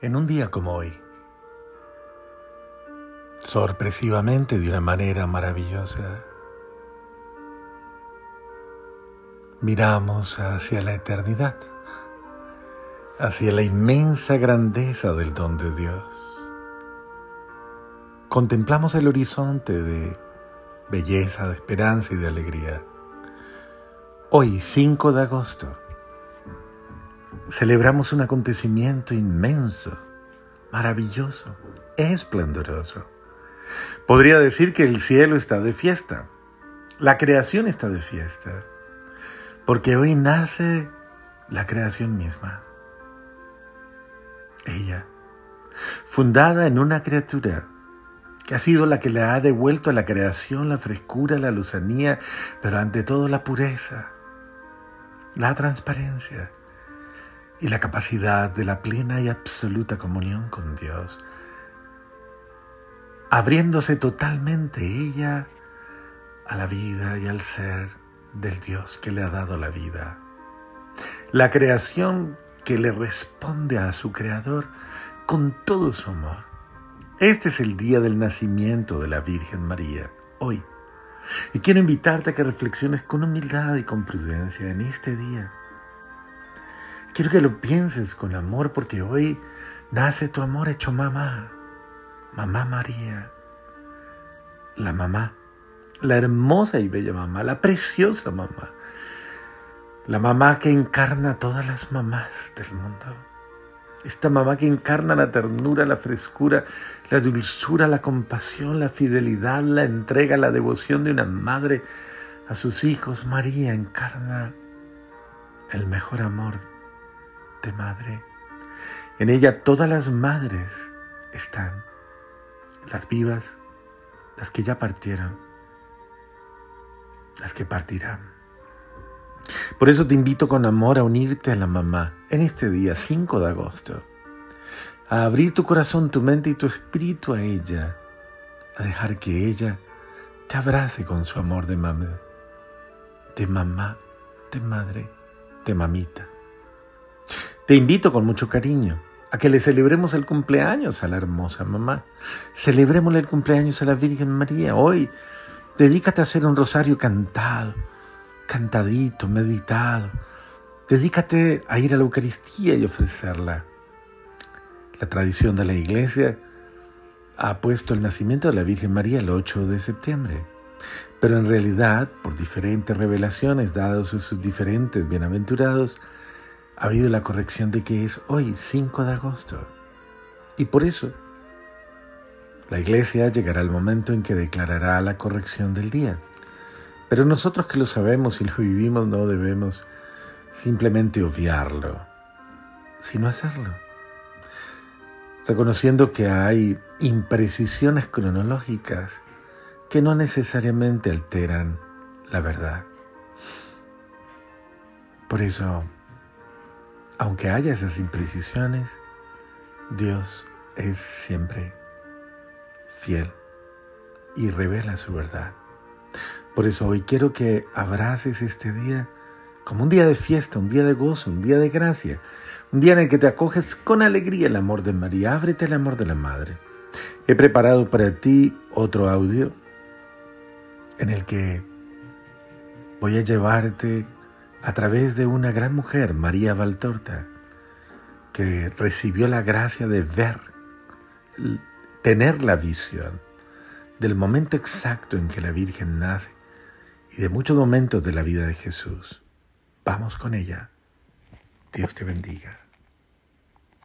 En un día como hoy, sorpresivamente de una manera maravillosa, miramos hacia la eternidad, hacia la inmensa grandeza del don de Dios. Contemplamos el horizonte de belleza, de esperanza y de alegría. Hoy, 5 de agosto, celebramos un acontecimiento inmenso, maravilloso, esplendoroso. Podría decir que el cielo está de fiesta, la creación está de fiesta, porque hoy nace la creación misma. Ella, fundada en una criatura que ha sido la que le ha devuelto a la creación la frescura, la luzanía, pero ante todo la pureza, la transparencia, y la capacidad de la plena y absoluta comunión con Dios, abriéndose totalmente ella a la vida y al ser del Dios que le ha dado la vida. La creación que le responde a su Creador con todo su amor. Este es el día del nacimiento de la Virgen María, hoy. Y quiero invitarte a que reflexiones con humildad y con prudencia en este día Quiero que lo pienses con amor porque hoy nace tu amor hecho mamá, mamá María, la mamá, la hermosa y bella mamá, la preciosa mamá, la mamá que encarna todas las mamás del mundo. Esta mamá que encarna la ternura, la frescura, la dulzura, la compasión, la fidelidad, la entrega, la devoción de una madre a sus hijos. María encarna el mejor amor de madre. En ella todas las madres están, las vivas, las que ya partieron, las que partirán. Por eso te invito con amor a unirte a la mamá en este día 5 de agosto, a abrir tu corazón, tu mente y tu espíritu a ella, a dejar que ella te abrace con su amor de mamá, de mamá, de madre, de mamita. Te invito con mucho cariño a que le celebremos el cumpleaños a la hermosa mamá. Celebrémosle el cumpleaños a la Virgen María. Hoy dedícate a hacer un rosario cantado, cantadito, meditado. Dedícate a ir a la Eucaristía y ofrecerla. La tradición de la Iglesia ha puesto el nacimiento de la Virgen María el 8 de septiembre. Pero en realidad, por diferentes revelaciones dadas a sus diferentes bienaventurados, ha habido la corrección de que es hoy, 5 de agosto. Y por eso, la iglesia llegará el momento en que declarará la corrección del día. Pero nosotros que lo sabemos y lo vivimos no debemos simplemente obviarlo, sino hacerlo. Reconociendo que hay imprecisiones cronológicas que no necesariamente alteran la verdad. Por eso, aunque haya esas imprecisiones, Dios es siempre fiel y revela su verdad. Por eso hoy quiero que abraces este día como un día de fiesta, un día de gozo, un día de gracia, un día en el que te acoges con alegría el amor de María. Ábrete el amor de la Madre. He preparado para ti otro audio en el que voy a llevarte a través de una gran mujer, María Valtorta, que recibió la gracia de ver, tener la visión del momento exacto en que la Virgen nace y de muchos momentos de la vida de Jesús. Vamos con ella. Dios te bendiga.